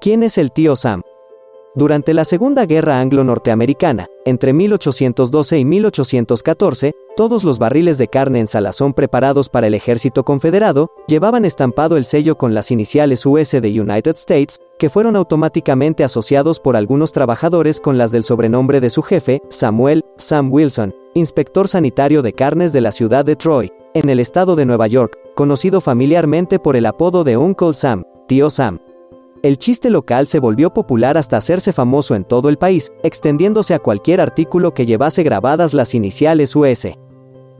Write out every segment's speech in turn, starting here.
¿Quién es el tío Sam? Durante la Segunda Guerra Anglo-Norteamericana, entre 1812 y 1814, todos los barriles de carne en salazón preparados para el ejército confederado llevaban estampado el sello con las iniciales US de United States, que fueron automáticamente asociados por algunos trabajadores con las del sobrenombre de su jefe, Samuel Sam Wilson, inspector sanitario de carnes de la ciudad de Troy, en el estado de Nueva York, conocido familiarmente por el apodo de Uncle Sam, tío Sam. El chiste local se volvió popular hasta hacerse famoso en todo el país, extendiéndose a cualquier artículo que llevase grabadas las iniciales US.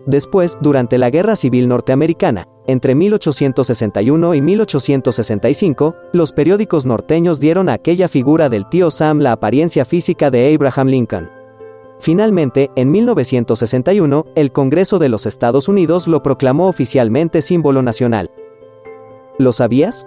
Después, durante la Guerra Civil Norteamericana, entre 1861 y 1865, los periódicos norteños dieron a aquella figura del tío Sam la apariencia física de Abraham Lincoln. Finalmente, en 1961, el Congreso de los Estados Unidos lo proclamó oficialmente símbolo nacional. ¿Lo sabías?